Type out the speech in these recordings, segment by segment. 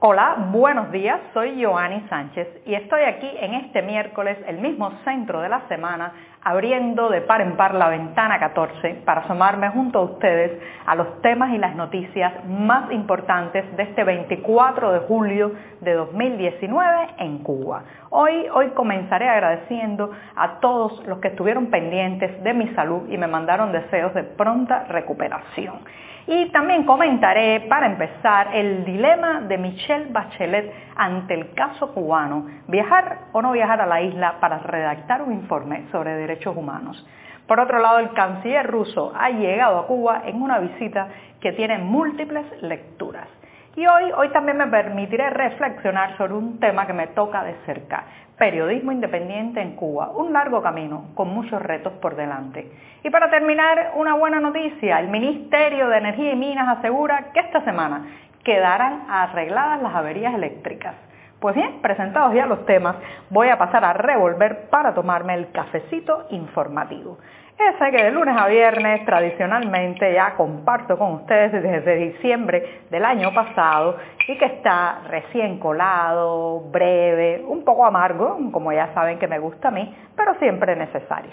Hola, buenos días, soy Joanny Sánchez y estoy aquí en este miércoles, el mismo centro de la semana, abriendo de par en par la ventana 14 para asomarme junto a ustedes a los temas y las noticias más importantes de este 24 de julio de 2019 en Cuba. Hoy, hoy comenzaré agradeciendo a todos los que estuvieron pendientes de mi salud y me mandaron deseos de pronta recuperación. Y también comentaré, para empezar, el dilema de Michelle Bachelet ante el caso cubano, viajar o no viajar a la isla para redactar un informe sobre derechos humanos. Por otro lado, el canciller ruso ha llegado a Cuba en una visita que tiene múltiples lecturas. Y hoy, hoy también me permitiré reflexionar sobre un tema que me toca de cerca, periodismo independiente en Cuba, un largo camino con muchos retos por delante. Y para terminar, una buena noticia, el Ministerio de Energía y Minas asegura que esta semana quedarán arregladas las averías eléctricas. Pues bien, presentados ya los temas, voy a pasar a revolver para tomarme el cafecito informativo. Ese que de lunes a viernes tradicionalmente ya comparto con ustedes desde diciembre del año pasado y que está recién colado, breve, un poco amargo, como ya saben que me gusta a mí, pero siempre necesario.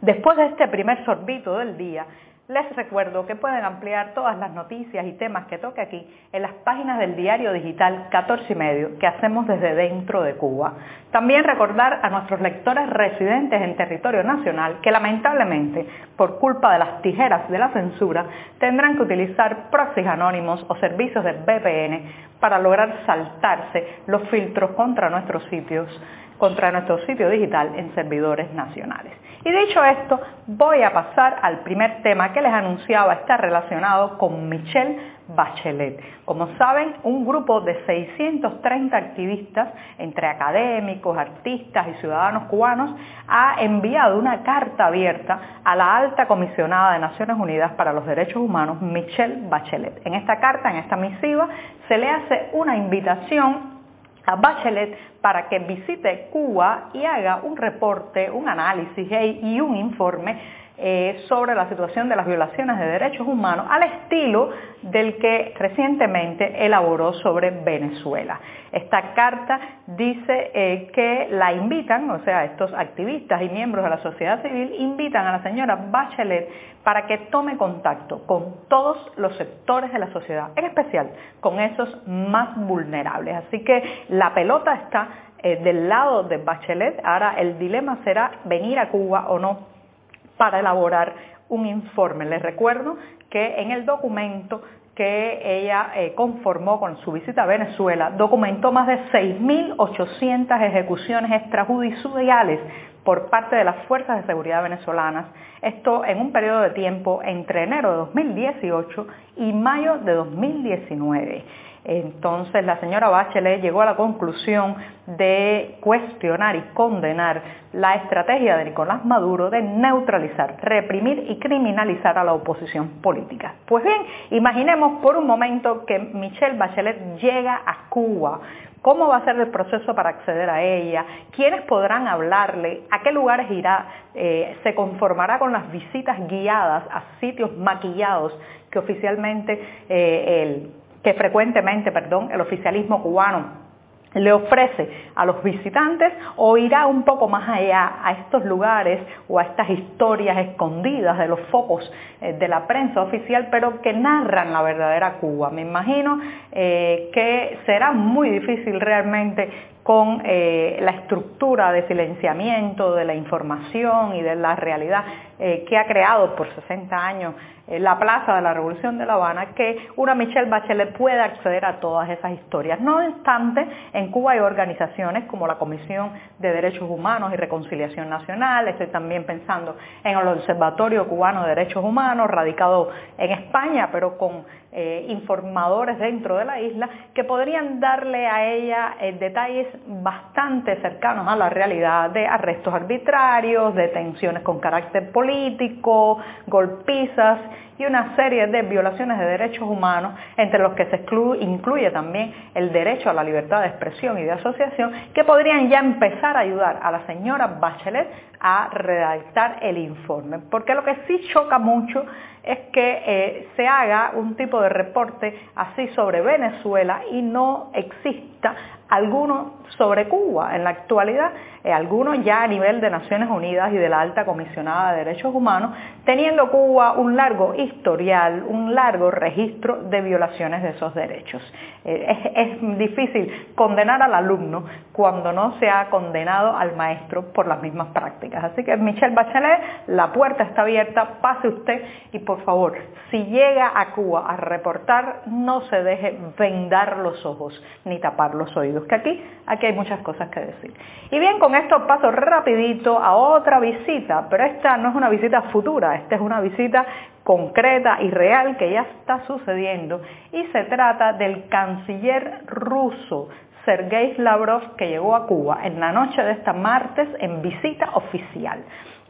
Después de este primer sorbito del día, les recuerdo que pueden ampliar todas las noticias y temas que toque aquí en las páginas del diario digital 14 y medio que hacemos desde dentro de Cuba. También recordar a nuestros lectores residentes en territorio nacional que lamentablemente, por culpa de las tijeras de la censura, tendrán que utilizar proxies anónimos o servicios de VPN para lograr saltarse los filtros contra nuestros sitios contra nuestro sitio digital en servidores nacionales. Y dicho esto, voy a pasar al primer tema que les anunciaba está relacionado con Michelle Bachelet. Como saben, un grupo de 630 activistas, entre académicos, artistas y ciudadanos cubanos, ha enviado una carta abierta a la alta comisionada de Naciones Unidas para los Derechos Humanos, Michelle Bachelet. En esta carta, en esta misiva, se le hace una invitación a Bachelet para que visite Cuba y haga un reporte, un análisis y un informe eh, sobre la situación de las violaciones de derechos humanos al estilo del que recientemente elaboró sobre Venezuela. Esta carta dice eh, que la invitan, o sea, estos activistas y miembros de la sociedad civil invitan a la señora Bachelet para que tome contacto con todos los sectores de la sociedad, en especial con esos más vulnerables. Así que la pelota está eh, del lado de Bachelet, ahora el dilema será venir a Cuba o no para elaborar un informe. Les recuerdo que en el documento que ella eh, conformó con su visita a Venezuela, documentó más de 6.800 ejecuciones extrajudiciales por parte de las fuerzas de seguridad venezolanas, esto en un periodo de tiempo entre enero de 2018 y mayo de 2019. Entonces la señora Bachelet llegó a la conclusión de cuestionar y condenar la estrategia de Nicolás Maduro de neutralizar, reprimir y criminalizar a la oposición política. Pues bien, imaginemos por un momento que Michelle Bachelet llega a Cuba. Cómo va a ser el proceso para acceder a ella, quiénes podrán hablarle, a qué lugares irá, eh, se conformará con las visitas guiadas a sitios maquillados que oficialmente eh, el que frecuentemente, perdón, el oficialismo cubano le ofrece a los visitantes o irá un poco más allá a estos lugares o a estas historias escondidas de los focos eh, de la prensa oficial, pero que narran la verdadera Cuba. Me imagino eh, que será muy difícil realmente con eh, la estructura de silenciamiento de la información y de la realidad que ha creado por 60 años la Plaza de la Revolución de La Habana, que una Michelle Bachelet pueda acceder a todas esas historias. No obstante, en Cuba hay organizaciones como la Comisión de Derechos Humanos y Reconciliación Nacional, estoy también pensando en el Observatorio Cubano de Derechos Humanos, radicado en España, pero con eh, informadores dentro de la isla, que podrían darle a ella eh, detalles bastante cercanos a la realidad de arrestos arbitrarios, detenciones con carácter político, golpizas y una serie de violaciones de derechos humanos, entre los que se incluye también el derecho a la libertad de expresión y de asociación, que podrían ya empezar a ayudar a la señora Bachelet a redactar el informe. Porque lo que sí choca mucho es que eh, se haga un tipo de reporte así sobre Venezuela y no exista alguno sobre Cuba. En la actualidad, eh, algunos ya a nivel de Naciones Unidas y de la Alta Comisionada de Derechos Humanos, teniendo Cuba un largo historial, un largo registro de violaciones de esos derechos. Eh, es, difícil condenar al alumno cuando no se ha condenado al maestro por las mismas prácticas. Así que Michelle Bachelet, la puerta está abierta, pase usted y por favor, si llega a Cuba a reportar, no se deje vendar los ojos ni tapar los oídos, que aquí, aquí hay muchas cosas que decir. Y bien, con esto paso rapidito a otra visita, pero esta no es una visita futura, esta es una visita concreta y real que ya está sucediendo y se trata del canciller ruso Sergei Lavrov que llegó a Cuba en la noche de esta martes en visita oficial.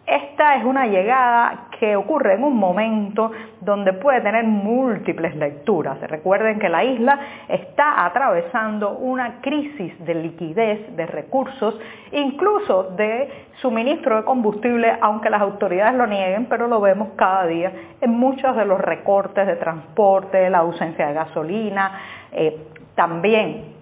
Esta es una llegada que ocurre en un momento donde puede tener múltiples lecturas. Recuerden que la isla está atravesando una crisis de liquidez, de recursos, incluso de suministro de combustible, aunque las autoridades lo nieguen, pero lo vemos cada día en muchos de los recortes de transporte, la ausencia de gasolina, eh, también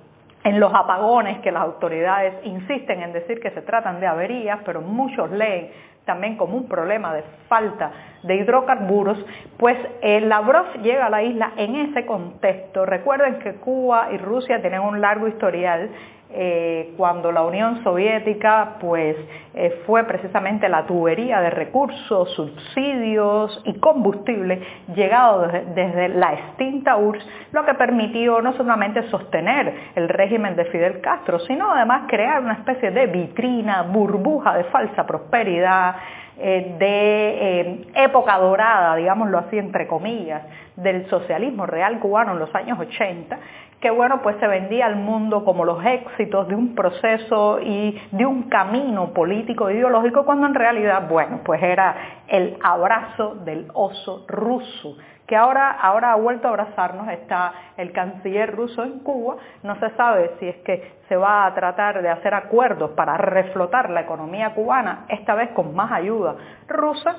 en los apagones que las autoridades insisten en decir que se tratan de averías, pero muchos leen también como un problema de falta de hidrocarburos, pues el Lavrov llega a la isla en ese contexto. Recuerden que Cuba y Rusia tienen un largo historial eh, cuando la Unión Soviética pues eh, fue precisamente la tubería de recursos, subsidios y combustible llegado desde, la extinta URSS, lo que permitió no solamente sostener el régimen de Fidel Castro, sino además crear una especie de vitrina, burbuja de falsa prosperidad, eh, de época dorada, digámoslo así entre comillas, del socialismo real cubano en los años 80, que bueno, pues se vendía al mundo como los éxitos de un proceso y de un camino político e ideológico, cuando en realidad, bueno, pues era el abrazo del oso ruso que ahora, ahora ha vuelto a abrazarnos, está el canciller ruso en Cuba, no se sabe si es que se va a tratar de hacer acuerdos para reflotar la economía cubana, esta vez con más ayuda rusa,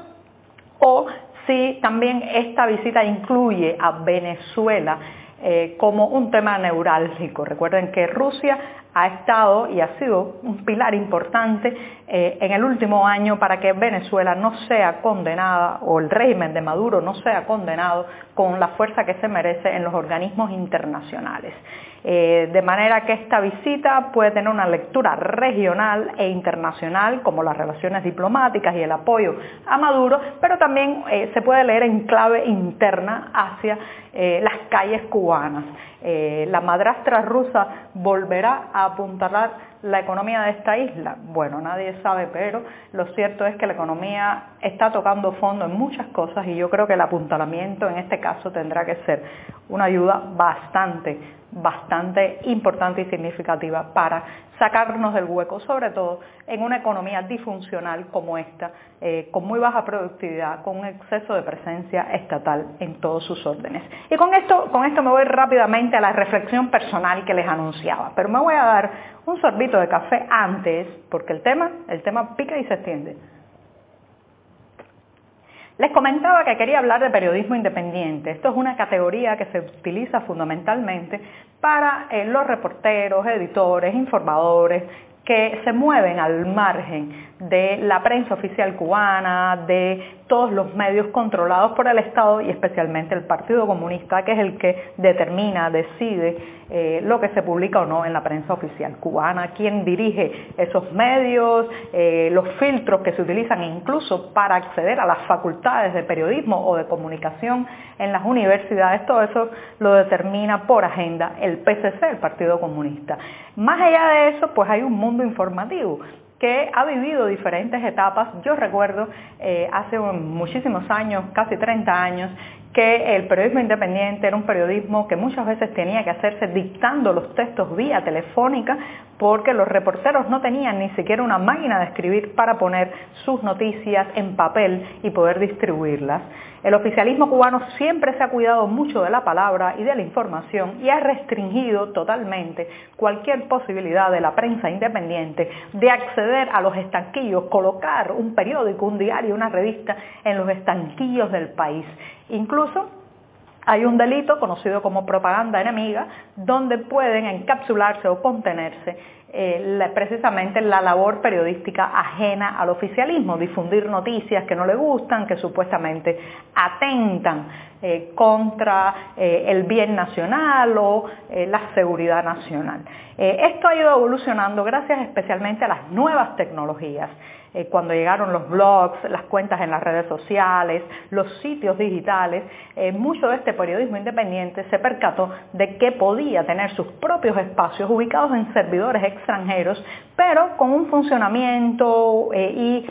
o si también esta visita incluye a Venezuela eh, como un tema neurálgico. Recuerden que Rusia ha estado y ha sido un pilar importante eh, en el último año para que Venezuela no sea condenada o el régimen de Maduro no sea condenado con la fuerza que se merece en los organismos internacionales. Eh, de manera que esta visita puede tener una lectura regional e internacional, como las relaciones diplomáticas y el apoyo a Maduro, pero también eh, se puede leer en clave interna hacia eh, las calles cubanas. la madrastra rusa volverá a apuntalar la economía de esta isla? Bueno, nadie sabe, pero lo cierto es que la economía está tocando fondo en muchas cosas y yo creo que el apuntalamiento en este caso tendrá que ser una ayuda bastante, bastante importante y significativa para sacarnos del hueco, sobre todo en una economía disfuncional como esta, eh, con muy baja productividad, con un exceso de presencia estatal en todos sus órdenes. Y con esto, con esto me voy rápidamente a la reflexión personal que les anunciaba, pero me voy a dar un sorbito de café antes, porque el tema, el tema pica y se extiende. Les comentaba que quería hablar de periodismo independiente. Esto es una categoría que se utiliza fundamentalmente para eh, los reporteros, editores, informadores que se mueven al margen de la prensa oficial cubana, de todos los medios controlados por el Estado y especialmente el Partido Comunista, que es el que determina, decide eh, lo que se publica o no en la prensa oficial cubana, quién dirige esos medios, eh, los filtros que se utilizan incluso para acceder a las facultades de periodismo o de comunicación en las universidades, todo eso lo determina por agenda el PCC, el Partido Comunista. Más allá de eso, pues hay un mundo informativo que ha vivido diferentes etapas. Yo recuerdo eh, hace muchísimos años, casi 30 años, que el periodismo independiente era un periodismo que muchas veces tenía que hacerse dictando los textos vía telefónica porque los reporteros no tenían ni siquiera una máquina de escribir para poner sus noticias en papel y poder distribuirlas. El oficialismo cubano siempre se ha cuidado mucho de la palabra y de la información y ha restringido totalmente cualquier posibilidad de la prensa independiente de acceder a los estanquillos, colocar un periódico, un diario, una revista en los estanquillos del país. Incluso hay un delito conocido como propaganda enemiga, donde pueden encapsularse o contenerse eh, precisamente la labor periodística ajena al oficialismo, difundir noticias que no le gustan, que supuestamente atentan eh, contra eh, el bien nacional o la seguridad nacional. esto ha ido evolucionando gracias especialmente a las nuevas tecnologías. Eh, cuando llegaron los blogs, las cuentas en las redes sociales, los sitios digitales, eh, mucho de este periodismo independiente se percató de que podía tener sus propios espacios ubicados en servidores extranjeros, pero con un funcionamiento eh, y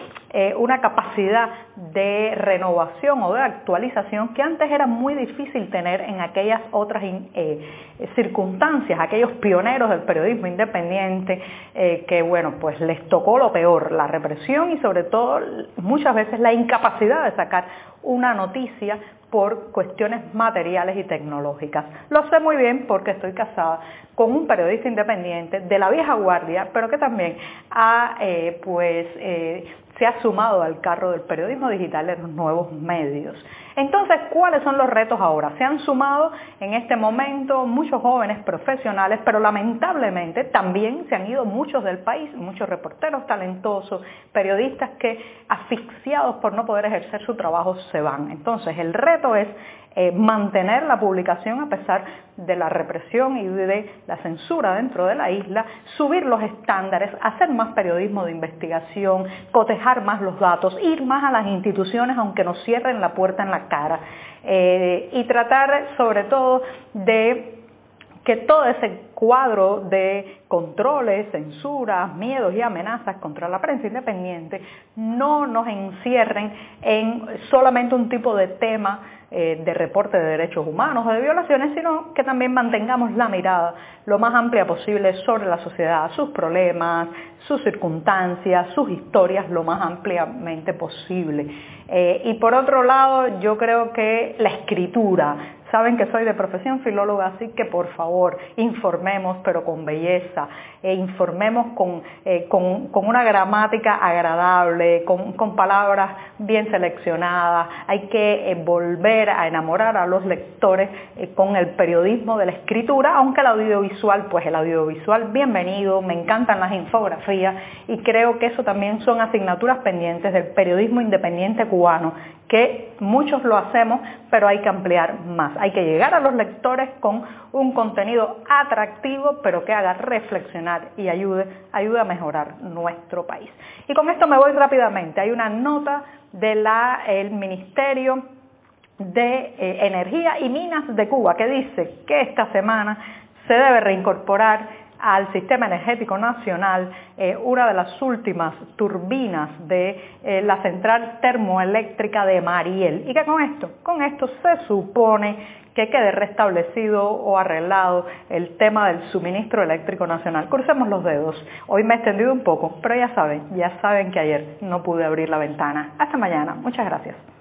una capacidad de renovación o de actualización que antes era muy difícil tener en aquellas otras circunstancias, aquellos pioneros del periodismo independiente que, bueno, pues les tocó lo peor, la represión y sobre todo muchas veces la incapacidad de sacar una noticia por cuestiones materiales y tecnológicas. Lo sé muy bien porque estoy casada con un periodista independiente de la vieja guardia, pero que también ha eh, pues eh, se ha sumado al carro del periodismo digital en los nuevos medios. Entonces, ¿cuáles son los retos ahora? Se han sumado en este momento muchos jóvenes profesionales, pero lamentablemente también se han ido muchos del país, muchos reporteros talentosos, periodistas que asfixiados por no poder ejercer su trabajo se van. Entonces, el reto es eh, mantener la publicación a pesar de la represión y de la censura dentro de la isla, subir los estándares, hacer más periodismo de investigación, cotejar más los datos, ir más a las instituciones aunque nos cierren la puerta en la cara eh, y tratar sobre todo de que todo ese cuadro de controles, censuras, miedos y amenazas contra la prensa independiente no nos encierren en solamente un tipo de tema eh, de reporte de derechos humanos o de violaciones, sino que también mantengamos la mirada lo más amplia posible sobre la sociedad, sus problemas, sus circunstancias, sus historias, lo más ampliamente posible. Eh, y por otro lado, yo creo que la escritura, Saben que soy de profesión filóloga, así que por favor informemos, pero con belleza, e informemos eh, con, con, una gramática agradable, con, palabras bien seleccionadas. Hay que eh, volver a enamorar a los lectores eh, con el periodismo de la escritura, aunque el audiovisual, pues el audiovisual bienvenido, me encantan las infografías y creo que eso también son asignaturas pendientes del periodismo independiente cubano que muchos lo hacemos, pero hay que ampliar más. Hay que llegar a los lectores con un contenido atractivo, pero que haga reflexionar y ayude, a mejorar nuestro país. Y con esto me voy rápidamente. Hay una nota del Ministerio de eh, Energía y Minas de Cuba que dice que esta semana se debe reincorporar al sistema energético nacional eh, una de las últimas turbinas de eh, la central termoeléctrica de Mariel. ¿Y qué con esto? Con esto se supone que quede restablecido o arreglado el tema del suministro eléctrico nacional. Crucemos los dedos. Hoy me he extendido un poco, pero ya saben, ya saben que ayer no pude abrir la ventana. Hasta mañana. Muchas gracias.